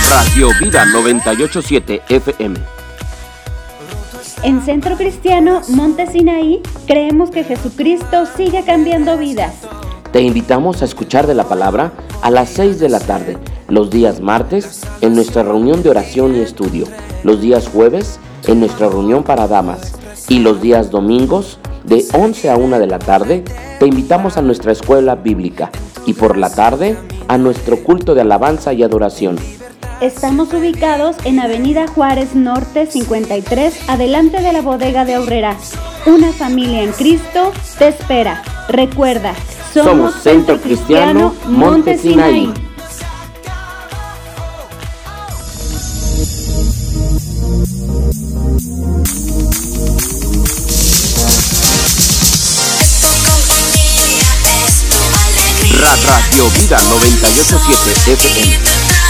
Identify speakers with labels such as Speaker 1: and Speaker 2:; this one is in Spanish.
Speaker 1: Radio Vida 987 FM.
Speaker 2: En Centro Cristiano Monte Sinaí creemos que Jesucristo sigue cambiando vidas.
Speaker 1: Te invitamos a escuchar de la palabra a las 6 de la tarde, los días martes en nuestra reunión de oración y estudio, los días jueves en nuestra reunión para damas y los días domingos de 11 a 1 de la tarde te invitamos a nuestra escuela bíblica y por la tarde a nuestro culto de alabanza y adoración.
Speaker 2: Estamos ubicados en Avenida Juárez Norte 53, adelante de la bodega de Aurrera. Una familia en Cristo te espera. Recuerda, somos,
Speaker 1: Centro Cristiano Monte Sinaí.
Speaker 3: Alegría.
Speaker 1: Ra Radio Vida 987 FM.